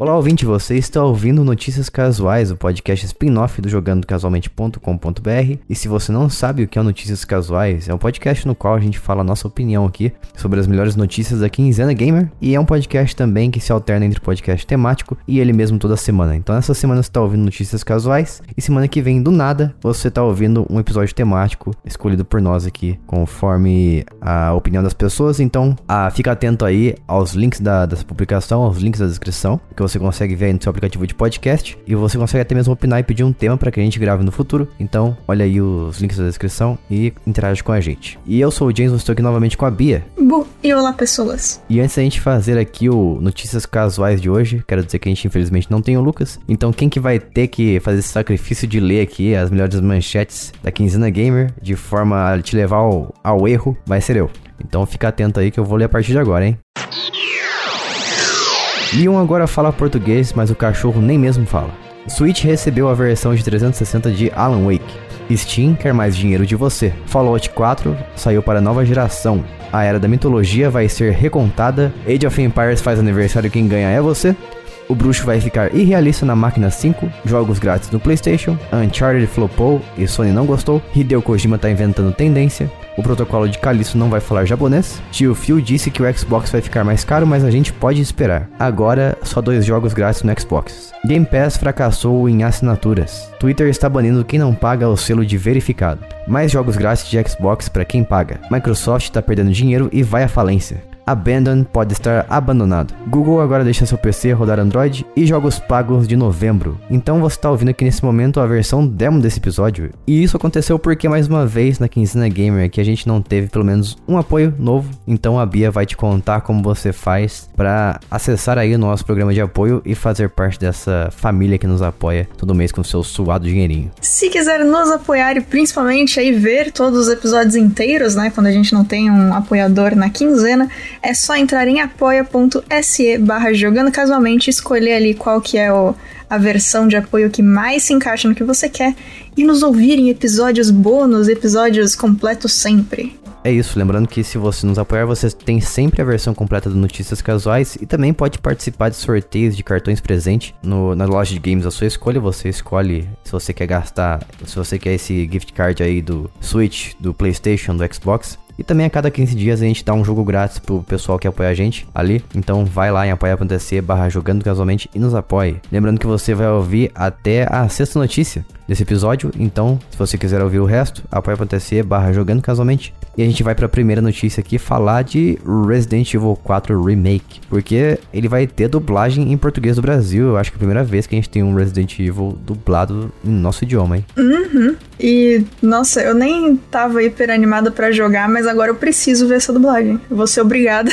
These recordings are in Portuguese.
Olá, ouvinte, você está ouvindo Notícias Casuais, o podcast spin-off do jogandocasualmente.com.br. E se você não sabe o que é Notícias Casuais, é um podcast no qual a gente fala a nossa opinião aqui sobre as melhores notícias da quinzena gamer. E é um podcast também que se alterna entre podcast temático e ele mesmo toda semana. Então essa semana você está ouvindo Notícias Casuais e semana que vem, do nada, você está ouvindo um episódio temático escolhido por nós aqui, conforme a opinião das pessoas. Então ah, fica atento aí aos links da, dessa publicação, aos links da descrição, que você consegue ver aí no seu aplicativo de podcast e você consegue até mesmo opinar e pedir um tema para que a gente grave no futuro. Então, olha aí os links da descrição e interage com a gente. E eu sou o James, estou aqui novamente com a Bia. Bu, e olá pessoas. E antes da gente fazer aqui o notícias casuais de hoje, quero dizer que a gente infelizmente não tem o Lucas. Então, quem que vai ter que fazer esse sacrifício de ler aqui as melhores manchetes da quinzena gamer de forma a te levar ao, ao erro, vai ser eu. Então fica atento aí que eu vou ler a partir de agora, hein? Leon agora fala português, mas o cachorro nem mesmo fala. Switch recebeu a versão de 360 de Alan Wake. Steam quer mais dinheiro de você. Fallout 4 saiu para nova geração. A era da mitologia vai ser recontada. Age of Empires faz aniversário quem ganha é você. O bruxo vai ficar irrealista na máquina 5, jogos grátis no PlayStation, Uncharted flopou e Sony não gostou, Hideo Kojima tá inventando tendência, o protocolo de Calisto não vai falar japonês, Tio Phil disse que o Xbox vai ficar mais caro, mas a gente pode esperar. Agora, só dois jogos grátis no Xbox. Game Pass fracassou em assinaturas. Twitter está banindo quem não paga o selo de verificado. Mais jogos grátis de Xbox para quem paga. Microsoft está perdendo dinheiro e vai à falência. Abandon pode estar abandonado. Google agora deixa seu PC rodar Android e jogos pagos de novembro. Então você está ouvindo aqui nesse momento a versão demo desse episódio. E isso aconteceu porque mais uma vez na Quinzena Gamer que a gente não teve pelo menos um apoio novo. Então a Bia vai te contar como você faz para acessar aí o nosso programa de apoio e fazer parte dessa família que nos apoia todo mês com seu suado dinheirinho. Se quiser nos apoiar e principalmente aí ver todos os episódios inteiros, né, quando a gente não tem um apoiador na quinzena, é só entrar em apoia.se barra jogando casualmente, escolher ali qual que é o, a versão de apoio que mais se encaixa no que você quer e nos ouvir em episódios bônus, episódios completos sempre. É isso, lembrando que se você nos apoiar, você tem sempre a versão completa do Notícias Casuais e também pode participar de sorteios de cartões presente no, na loja de games a sua escolha. Você escolhe se você quer gastar, se você quer esse gift card aí do Switch, do PlayStation, do Xbox. E também a cada 15 dias a gente dá um jogo grátis pro pessoal que apoia a gente ali. Então vai lá em apoia.se barra jogando casualmente e nos apoie. Lembrando que você vai ouvir até a sexta notícia desse episódio. Então, se você quiser ouvir o resto, apoia.se barra jogando casualmente. E a gente vai para a primeira notícia aqui falar de Resident Evil 4 Remake, porque ele vai ter dublagem em português do Brasil. Eu acho que é a primeira vez que a gente tem um Resident Evil dublado em nosso idioma, hein? Uhum. E nossa, eu nem tava hiper animada para jogar, mas agora eu preciso ver essa dublagem. Eu vou ser obrigada.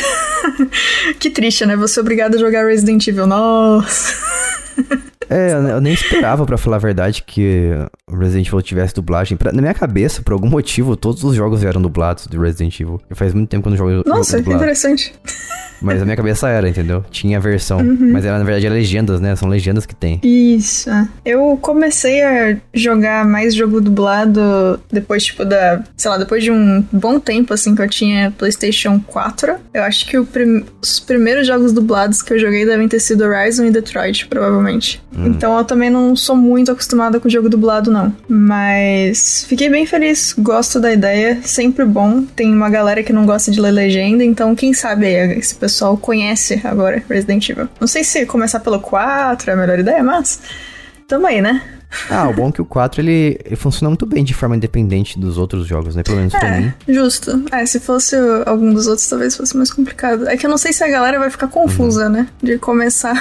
que triste, né? Vou ser obrigada a jogar Resident Evil. Nossa. É, eu nem esperava, para falar a verdade, que Resident Evil tivesse dublagem. Pra, na minha cabeça, por algum motivo, todos os jogos eram dublados de Resident Evil. E faz muito tempo que eu não jogo Nossa, que interessante. Mas a minha cabeça era, entendeu? Tinha a versão. Uhum. Mas era, na verdade, é legendas, né? São legendas que tem. Isso. Eu comecei a jogar mais jogo dublado depois, tipo, da. Sei lá, depois de um bom tempo, assim, que eu tinha PlayStation 4. Eu acho que prim... os primeiros jogos dublados que eu joguei devem ter sido Horizon e Detroit, provavelmente. Hum. Então eu também não sou muito acostumada com jogo dublado, não. Mas fiquei bem feliz, gosto da ideia, sempre bom. Tem uma galera que não gosta de ler legenda, então quem sabe esse pessoal conhece agora Resident Evil. Não sei se começar pelo 4 é a melhor ideia, mas tamo aí, né? Ah, o bom é que o 4 ele, ele, funciona muito bem de forma independente dos outros jogos, né? Pelo menos é, pra mim. Justo. É, se fosse algum dos outros, talvez fosse mais complicado. É que eu não sei se a galera vai ficar confusa, uhum. né? De começar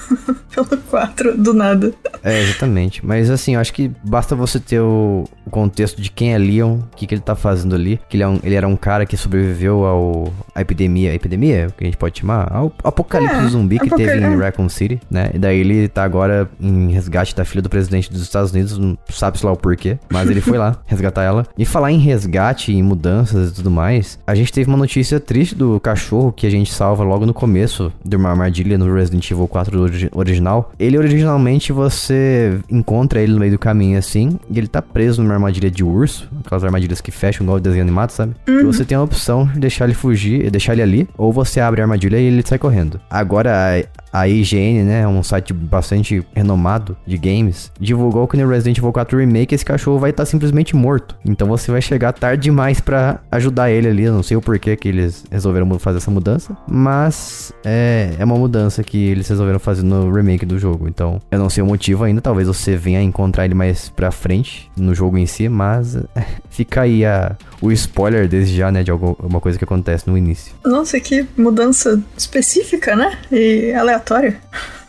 pelo 4 do nada. É, exatamente. Mas assim, eu acho que basta você ter o, o contexto de quem é Leon, o que, que ele tá fazendo ali. Que ele, é um, ele era um cara que sobreviveu ao a epidemia. Epidemia? O que a gente pode chamar? Ao apocalipse é, zumbi que teve em Raccoon City, né? E daí ele tá agora em resgate da filha do presidente dos Estados Unidos, não sabe-se lá o porquê, mas ele foi lá resgatar ela. E falar em resgate, em mudanças e tudo mais, a gente teve uma notícia triste do cachorro que a gente salva logo no começo de uma armadilha no Resident Evil 4 original. Ele originalmente você encontra ele no meio do caminho assim, e ele tá preso numa armadilha de urso, aquelas armadilhas que fecham igual o desenho animado, sabe? Uhum. E você tem a opção de deixar ele fugir, deixar ele ali, ou você abre a armadilha e ele sai correndo. Agora, a IGN, né, um site bastante renomado de games, divulgou que no Resident Evil 4 Remake esse cachorro vai estar tá simplesmente morto. Então você vai chegar tarde demais para ajudar ele ali. Eu não sei o porquê que eles resolveram fazer essa mudança, mas é, é uma mudança que eles resolveram fazer no remake do jogo. Então eu não sei o motivo ainda. Talvez você venha encontrar ele mais pra frente no jogo em si, mas fica aí a, o spoiler desde já, né, de alguma coisa que acontece no início. Nossa, que mudança específica, né? E aleatória.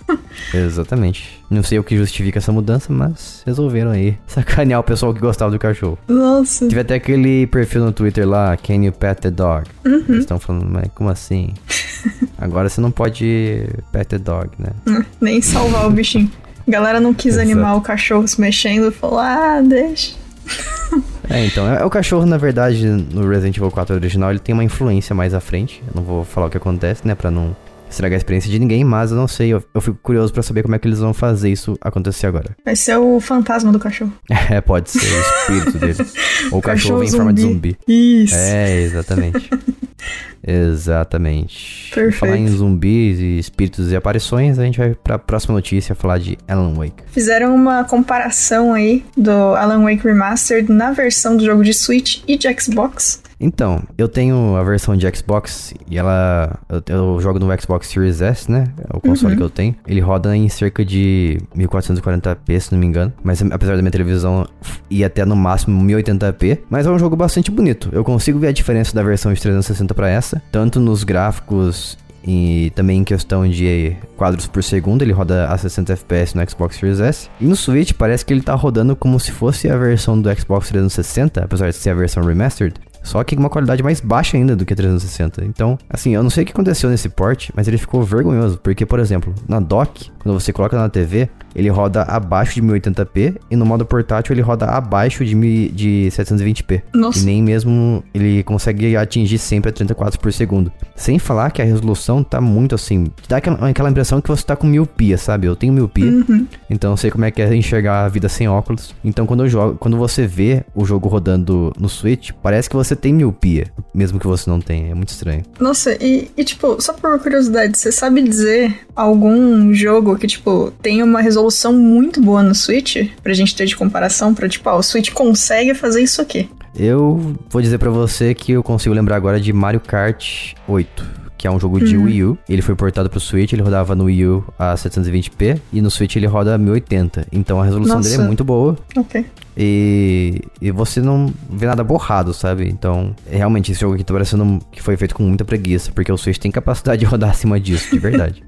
Exatamente. Não sei o que justifica essa mudança, mas resolveram aí sacanear o pessoal que gostava do cachorro. Nossa. Tive até aquele perfil no Twitter lá, Can you pet the dog? Uhum. Eles estão falando, mas como assim? Agora você não pode pet the dog, né? Hum, nem salvar o bichinho. A galera não quis Exato. animar o cachorro se mexendo, falou, ah, deixa. É, então, é, o cachorro, na verdade, no Resident Evil 4 original, ele tem uma influência mais à frente. Eu não vou falar o que acontece, né, pra não estragar a experiência de ninguém, mas eu não sei, eu, eu fico curioso para saber como é que eles vão fazer isso acontecer agora. Vai ser o fantasma do cachorro. É, pode ser o espírito dele. Ou o cachorro, cachorro em forma de zumbi. Isso. É, exatamente. Exatamente. Perfeito. Falar em zumbis e espíritos e aparições, a gente vai pra próxima notícia falar de Alan Wake. Fizeram uma comparação aí do Alan Wake Remastered na versão do jogo de Switch e de Xbox. Então, eu tenho a versão de Xbox e ela. Eu, eu jogo no Xbox Series S, né? É o console uhum. que eu tenho. Ele roda em cerca de 1440p, se não me engano. Mas apesar da minha televisão ir até no máximo 1080p. Mas é um jogo bastante bonito. Eu consigo ver a diferença da versão de 360 para essa, tanto nos gráficos e também em questão de quadros por segundo, ele roda a 60 FPS no Xbox Series S. E no Switch parece que ele tá rodando como se fosse a versão do Xbox 360, apesar de ser a versão remastered. Só que uma qualidade mais baixa ainda do que 360. Então, assim, eu não sei o que aconteceu nesse port, mas ele ficou vergonhoso. Porque, por exemplo, na dock, quando você coloca na TV, ele roda abaixo de 1080p e no modo portátil ele roda abaixo de, de 720p. Nossa. E nem mesmo ele consegue atingir sempre a 34 por segundo. Sem falar que a resolução tá muito assim, dá aquela, aquela impressão que você tá com miopia, sabe? Eu tenho miopia, uhum. então eu sei como é que é enxergar a vida sem óculos. Então quando eu jogo, quando você vê o jogo rodando no Switch, parece que você tem miopia, mesmo que você não tenha. É muito estranho. Nossa, e, e tipo, só por curiosidade, você sabe dizer algum jogo que, tipo, tem uma resolução muito boa no Switch, pra gente ter de comparação, pra, tipo, ó, o Switch consegue fazer isso aqui. Eu vou dizer para você que eu consigo lembrar agora de Mario Kart 8 que é um jogo de uhum. Wii U. Ele foi portado pro Switch, ele rodava no Wii U a 720p e no Switch ele roda a 1080. Então a resolução Nossa. dele é muito boa. Ok. E, e você não vê nada borrado, sabe? Então, realmente, esse jogo aqui tá parecendo que foi feito com muita preguiça, porque o Switch tem capacidade de rodar acima disso, de verdade.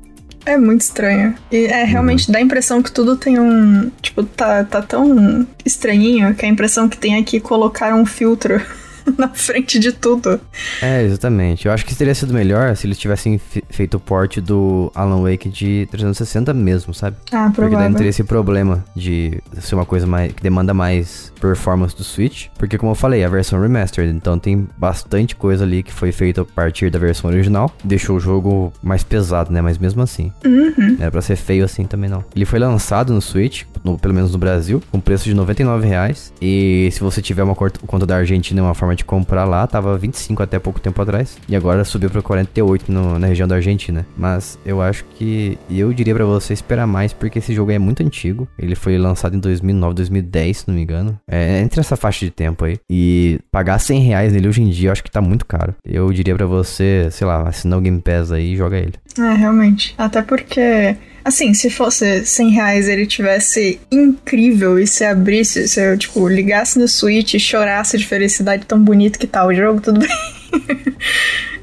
É muito estranho. E é realmente uhum. dá a impressão que tudo tem um. Tipo, tá, tá tão estranhinho que a impressão que tem é que colocaram um filtro na frente de tudo. É, exatamente. Eu acho que teria sido melhor se eles tivessem feito o port do Alan Wake de 360 mesmo, sabe? Ah, provável. Porque daí não teria esse problema de ser uma coisa mais que demanda mais performance do Switch. Porque, como eu falei, a versão remastered, então tem bastante coisa ali que foi feita a partir da versão original. Deixou o jogo mais pesado, né? Mas mesmo assim. Uhum. Não era pra ser feio assim também, não. Ele foi lançado no Switch, no, pelo menos no Brasil, com preço de 99 reais. E se você tiver uma conta da Argentina, uma forma de comprar lá, tava 25 até pouco tempo atrás. E agora subiu pra 48 no, na região da Argentina. Mas eu acho que eu diria para você esperar mais, porque esse jogo é muito antigo. Ele foi lançado em 2009, 2010, se não me engano. É entre essa faixa de tempo aí. E pagar 100 reais nele hoje em dia, eu acho que tá muito caro. Eu diria para você, sei lá, assinar o Game Pass aí e joga ele. É, realmente. Até porque Assim, se fosse 100 reais ele tivesse incrível e se abrisse, se eu, tipo, ligasse no Switch e chorasse de felicidade tão bonito que tá o jogo, tudo bem.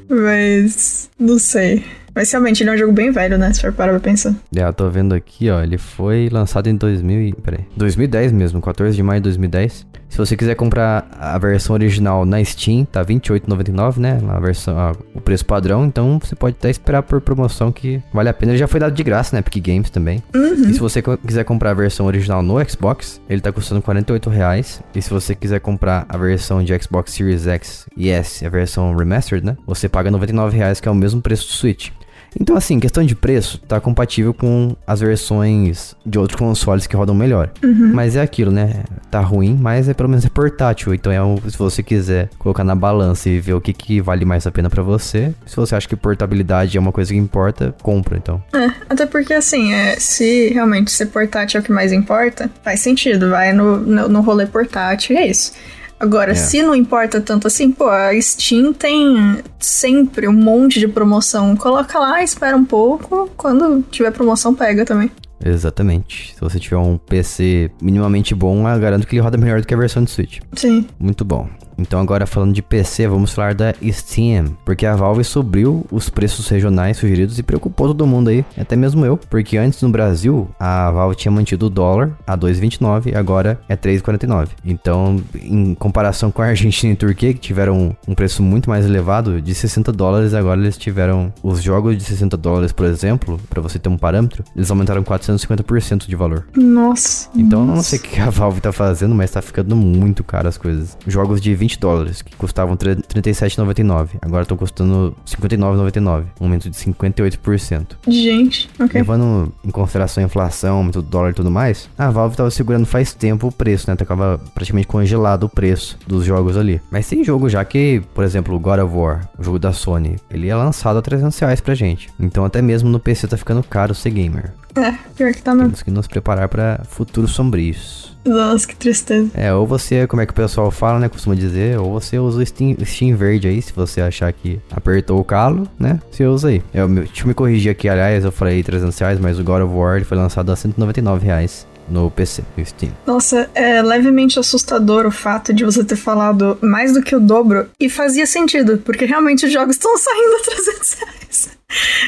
Mas. Não sei. Mas realmente ele é um jogo bem velho, né? Se for parar pra pensar. É, eu tô vendo aqui, ó. Ele foi lançado em 2000 e... Peraí. 2010 mesmo, 14 de maio de 2010. Se você quiser comprar a versão original na Steam, tá R$28,99, né? A versão, a, o preço padrão. Então você pode até esperar por promoção que vale a pena. Ele já foi dado de graça, né? Epic Games também. Uhum. E se você quiser comprar a versão original no Xbox, ele tá custando R$48,00. E se você quiser comprar a versão de Xbox Series X e S, a versão remastered, né? Você paga R$99,00, que é o mesmo preço do Switch. Então, assim, questão de preço, tá compatível com as versões de outros consoles que rodam melhor. Uhum. Mas é aquilo, né? Tá ruim, mas é pelo menos é portátil. Então, é um, se você quiser colocar na balança e ver o que, que vale mais a pena para você, se você acha que portabilidade é uma coisa que importa, compra, então. É, até porque assim, é, se realmente ser portátil é o que mais importa, faz sentido, vai no, no, no rolê portátil e é isso. Agora, É. se não importa tanto assim, pô, a Steam tem sempre um monte de promoção. Coloca lá, espera um pouco, quando tiver promoção, pega também. Exatamente. Se você tiver um PC minimamente bom, eu garanto que ele roda melhor do que a versão de Switch. Sim. Muito bom. Então agora falando de PC, vamos falar da Steam, porque a Valve subiu os preços regionais sugeridos e preocupou todo mundo aí, até mesmo eu, porque antes no Brasil a Valve tinha mantido o dólar a 2,29 e agora é 3,49. Então, em comparação com a Argentina e Turquia, que tiveram um preço muito mais elevado, de 60 dólares, agora eles tiveram os jogos de 60 dólares, por exemplo, para você ter um parâmetro, eles aumentaram 450% de valor. Nossa. Então eu não sei o que a Valve tá fazendo, mas tá ficando muito caro as coisas. Jogos de 20 dólares, que custavam tre- 37,99, agora estão custando 59,99, um aumento de 58%. Gente, ok. Levando em consideração a inflação, aumento do dólar e tudo mais, a Valve tava segurando faz tempo o preço, né? Tava praticamente congelado o preço dos jogos ali. Mas tem jogo já que, por exemplo, o God of War, o jogo da Sony, ele é lançado a 300 reais pra gente. Então até mesmo no PC tá ficando caro ser gamer. É, pior que tá mesmo. Temos que nos preparar para futuros sombrios. Nossa, que tristeza. É, ou você, como é que o pessoal fala, né? Costuma dizer, ou você usa o Steam, Steam verde aí, se você achar que apertou o calo, né? Você usa aí. Eu, deixa eu me corrigir aqui, aliás, eu falei 300 reais, mas o God of War foi lançado a 199 reais no PC, no Steam. Nossa, é levemente assustador o fato de você ter falado mais do que o dobro. E fazia sentido, porque realmente os jogos estão saindo a 300 reais.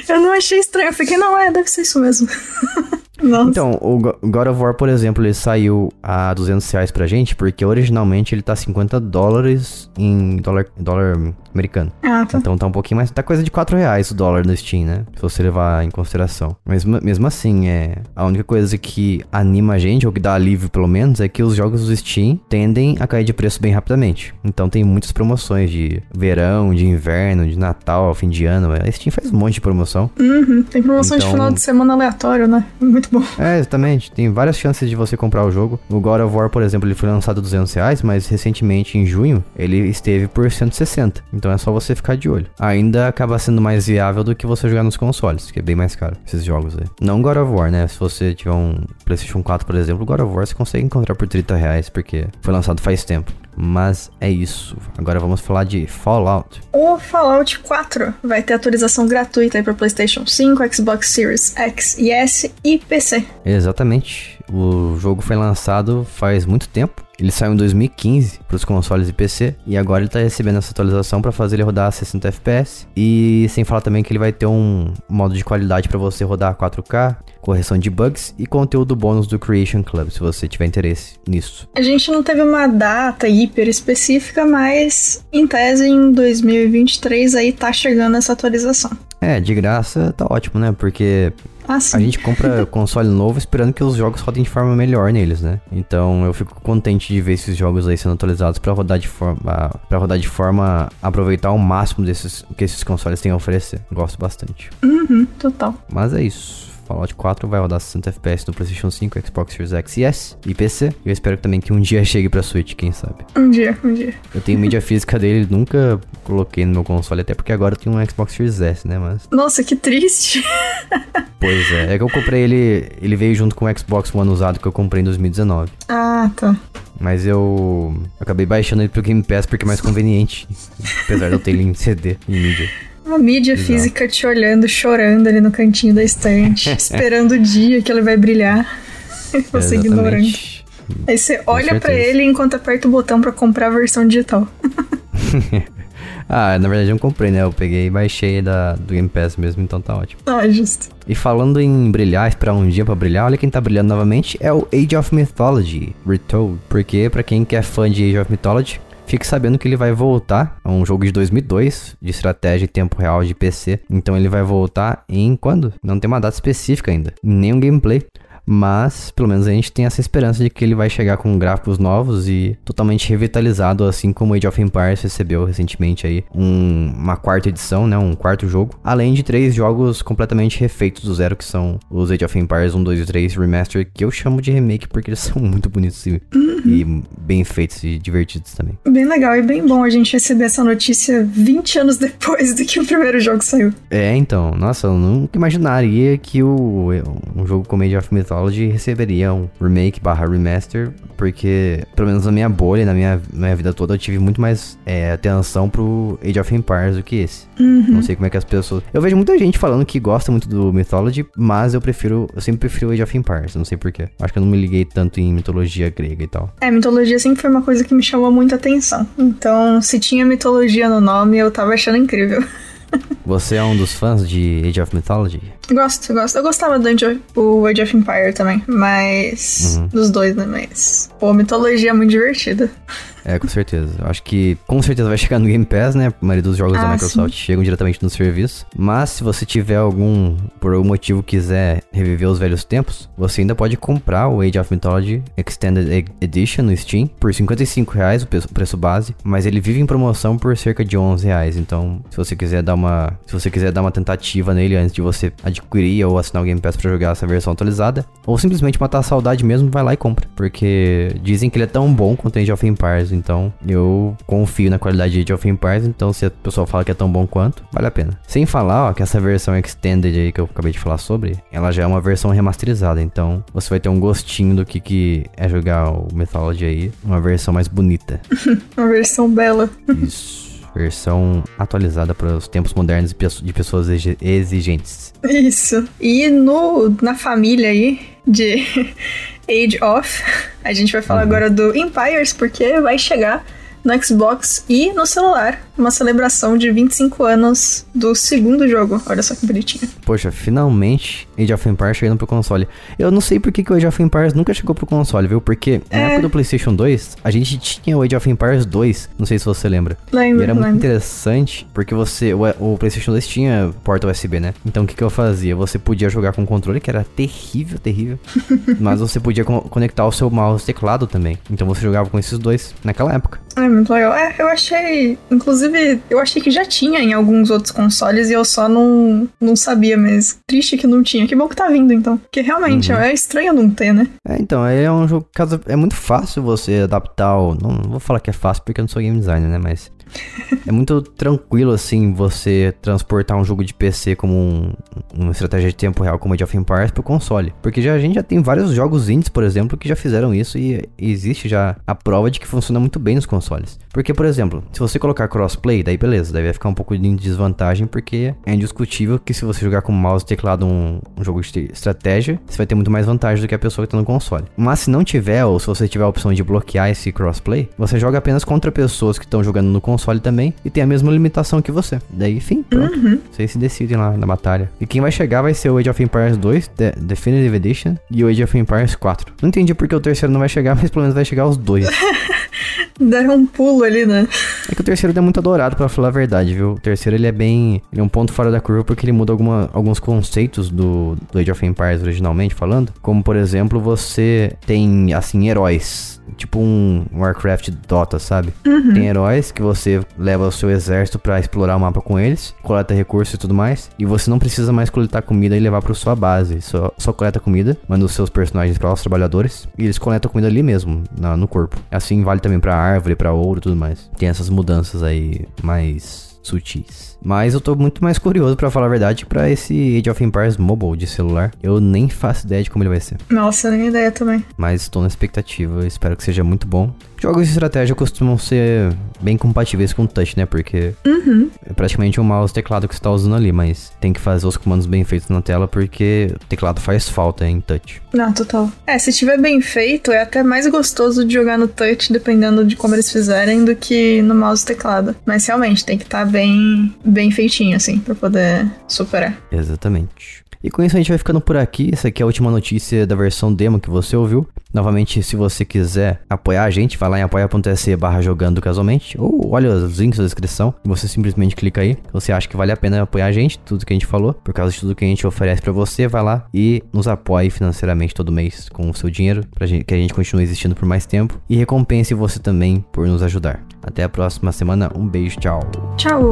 Eu não achei estranho, eu fiquei, não, é, deve ser isso mesmo. Nossa. Então, o Go- God of War, por exemplo, ele saiu a 200 reais pra gente, porque originalmente ele tá 50 dólares em dólar, dólar americano. ah, tá. Então tá um pouquinho mais. Tá coisa de 4 reais o dólar no Steam, né? Se você levar em consideração. Mas me- mesmo assim, é. A única coisa que anima a gente, ou que dá alívio pelo menos, é que os jogos do Steam tendem a cair de preço bem rapidamente. Então tem muitas promoções de verão, de inverno, de Natal, fim de ano. A Steam faz um monte de promoção. Uhum, tem promoção de Então- final de semana aleatório, né? Muito bom. É, exatamente. Tem várias chances de você comprar o jogo. O God of War, por exemplo, ele foi lançado a 200 reais, mas recentemente, em junho, ele esteve por 160. Então é só você ficar de olho. Ainda acaba sendo mais viável do que você jogar nos consoles, que é bem mais caro, esses jogos aí. Não God of War, né? Se você tiver um PlayStation 4, por exemplo, God of War você consegue encontrar por 30 reais, porque foi lançado faz tempo. Mas é isso. Agora vamos falar de Fallout. O Fallout 4 vai ter atualização gratuita pra PlayStation 5, Xbox Series X e S e PC. Exatamente. O jogo foi lançado faz muito tempo. Ele saiu em 2015 para os consoles e PC e agora ele está recebendo essa atualização para fazer ele rodar a 60 FPS e sem falar também que ele vai ter um modo de qualidade para você rodar 4K, correção de bugs e conteúdo bônus do Creation Club, se você tiver interesse nisso. A gente não teve uma data hiper específica, mas em tese em 2023 aí tá chegando essa atualização. É, de graça tá ótimo, né? Porque Ah. A gente compra console novo esperando que os jogos rodem de forma melhor neles, né? Então eu fico contente de ver esses jogos aí sendo atualizados pra rodar de forma para rodar de forma aproveitar o máximo desses que esses consoles têm a oferecer. Gosto bastante. Uhum, total. Mas é isso. Fallout 4 vai rodar 60 FPS no PlayStation 5, Xbox Series X e S e PC. E eu espero também que um dia chegue pra Switch, quem sabe. Um dia, um dia. Eu tenho mídia física dele, nunca coloquei no meu console, até porque agora eu tenho um Xbox Series S, né? Mas Nossa, que triste. Pois é, é que eu comprei ele, ele veio junto com o Xbox One usado que eu comprei em 2019. Ah, tá. Mas eu acabei baixando ele pro Game Pass porque é mais conveniente, apesar de eu ter ele em CD, em mídia. Uma mídia Exato. física te olhando, chorando ali no cantinho da estante, esperando o dia que ele vai brilhar. Você ignorando. Exatamente. Aí você olha pra certeza. ele enquanto aperta o botão pra comprar a versão digital. Ah, na verdade eu não comprei, né? Eu peguei e baixei da, do Game Pass mesmo, então tá ótimo. Ah, justo. E falando em brilhar, esperar um dia pra brilhar, olha quem tá brilhando novamente é o Age of Mythology Retold. Porque, pra quem que é fã de Age of Mythology, fique sabendo que ele vai voltar. É um jogo de 2002, de estratégia em tempo real de PC. Então ele vai voltar em quando? Não tem uma data específica ainda, nem um gameplay. Mas, pelo menos a gente tem essa esperança de que ele vai chegar com gráficos novos e totalmente revitalizado, assim como Age of Empires recebeu recentemente aí um, uma quarta edição, né? Um quarto jogo. Além de três jogos completamente refeitos do zero, que são os Age of Empires 1, 2 e 3 Remaster, que eu chamo de remake porque eles são muito bonitos e, uhum. e bem feitos e divertidos também. Bem legal e bem bom a gente receber essa notícia 20 anos depois do que o primeiro jogo saiu. É, então, nossa, eu nunca imaginaria que o, um jogo como Age of Mythology receberia um remake barra remaster, porque, pelo menos na minha bolha, na minha, minha vida toda, eu tive muito mais é, atenção pro Age of Empires do que esse. Uhum. Não sei como é que as pessoas. Eu vejo muita gente falando que gosta muito do Mythology, mas eu prefiro. Eu sempre prefiro Age of Empires, não sei porquê. Acho que eu não me liguei tanto em mitologia grega e tal. É, mitologia sempre foi uma coisa que me chamou muita atenção. Então, se tinha mitologia no nome, eu tava achando incrível. Você é um dos fãs de Age of Mythology? Gosto, gosto. Eu gostava do Age of, o Age of Empire também, mas. Uhum. Dos dois, né? Mas. Pô, mitologia é muito divertida. É, com certeza. Eu acho que com certeza vai chegar no Game Pass, né? A maioria dos jogos ah, da Microsoft sim. chegam diretamente no serviço. Mas se você tiver algum, por algum motivo, quiser reviver os velhos tempos, você ainda pode comprar o Age of Mythology Extended Edition no Steam por 55 reais, o preço base. Mas ele vive em promoção por cerca de 11 reais. Então, se você quiser dar uma, se você quiser dar uma tentativa nele antes de você adquirir ou assinar o Game Pass para jogar essa versão atualizada, ou simplesmente matar a saudade mesmo, vai lá e compra. Porque dizem que ele é tão bom quanto Age of Empires então eu confio na qualidade de Age of Empires, então se a pessoa fala que é tão bom quanto, vale a pena. Sem falar, ó, que essa versão Extended aí que eu acabei de falar sobre, ela já é uma versão remasterizada, então você vai ter um gostinho do que, que é jogar o Mythology aí, uma versão mais bonita. uma versão bela. Isso versão atualizada para os tempos modernos de pessoas exigentes. Isso. E no, na família aí de Age of. A gente vai falar uhum. agora do Empires, porque vai chegar no Xbox e no celular uma celebração de 25 anos do segundo jogo. Olha só que bonitinho. Poxa, finalmente Age of Empires chegando pro console. Eu não sei por que, que o Age of Empires nunca chegou pro console, viu? Porque é. na época do PlayStation 2, a gente tinha o Age of Empires 2, não sei se você lembra. Lembro, e era lembro. muito interessante, porque você, o, o, PlayStation 2 tinha porta USB, né? Então o que, que eu fazia? Você podia jogar com controle, que era terrível, terrível. mas você podia co conectar o seu mouse e teclado também. Então você jogava com esses dois naquela época. É muito legal. É, eu achei. Inclusive, eu achei que já tinha em alguns outros consoles e eu só não, não sabia, mas triste que não tinha. Que bom que tá vindo, então. Porque realmente uhum. é estranho não ter, né? É, então, é um jogo. É muito fácil você adaptar o. Não, não vou falar que é fácil porque eu não sou game designer, né? Mas é muito tranquilo, assim, você transportar um jogo de PC como um, uma estratégia de tempo real como Age of Empires pro console. Porque já, a gente já tem vários jogos indies, por exemplo, que já fizeram isso e existe já a prova de que funciona muito bem nos consoles. Porque, por exemplo, se você colocar crossplay, daí beleza, daí vai ficar um pouco de desvantagem, porque é indiscutível que se você jogar com mouse e teclado um, um jogo de estratégia, você vai ter muito mais vantagem do que a pessoa que tá no console. Mas se não tiver, ou se você tiver a opção de bloquear esse crossplay, você joga apenas contra pessoas que estão jogando no console console também e tem a mesma limitação que você. Daí, enfim, pronto. Uhum. Vocês se decidem lá na batalha. E quem vai chegar vai ser o Age of Empires 2, The Definitive Edition, e o Age of Empires 4. Não entendi porque o terceiro não vai chegar, mas pelo menos vai chegar os dois. Deram um pulo ali, né? É que o terceiro é muito adorado, para falar a verdade, viu? O terceiro ele é bem. Ele é um ponto fora da curva porque ele muda alguma, alguns conceitos do, do Age of Empires originalmente falando. Como, por exemplo, você tem, assim, heróis tipo um Warcraft Dota, sabe? Uhum. Tem heróis que você leva o seu exército para explorar o mapa com eles, coleta recursos e tudo mais, e você não precisa mais coletar comida e levar para sua base. Só, só coleta comida, manda os seus personagens para os trabalhadores e eles coletam comida ali mesmo, na, no corpo. Assim vale também para árvore, para ouro e tudo mais. Tem essas mudanças aí mais sutis. Mas eu tô muito mais curioso, para falar a verdade, para esse Age of Empires Mobile de celular. Eu nem faço ideia de como ele vai ser. Nossa, nem ideia também. Mas estou na expectativa, espero que seja muito bom. Jogos de estratégia costumam ser bem compatíveis com o touch, né? Porque uhum. é praticamente um mouse teclado que você tá usando ali, mas tem que fazer os comandos bem feitos na tela porque o teclado faz falta em touch. Não, total. É, se tiver bem feito, é até mais gostoso de jogar no touch, dependendo de como eles fizerem, do que no mouse teclado. Mas realmente tem que estar tá bem, bem feitinho, assim, pra poder superar. Exatamente. E com isso a gente vai ficando por aqui. Essa aqui é a última notícia da versão demo que você ouviu. Novamente, se você quiser apoiar a gente, vai lá em apoia.se barra jogando casualmente. Ou olha os links na descrição. Você simplesmente clica aí. Você acha que vale a pena apoiar a gente, tudo que a gente falou. Por causa de tudo que a gente oferece para você, vai lá e nos apoie financeiramente todo mês com o seu dinheiro. Pra gente, que a gente continue existindo por mais tempo. E recompense você também por nos ajudar. Até a próxima semana. Um beijo, tchau. Tchau!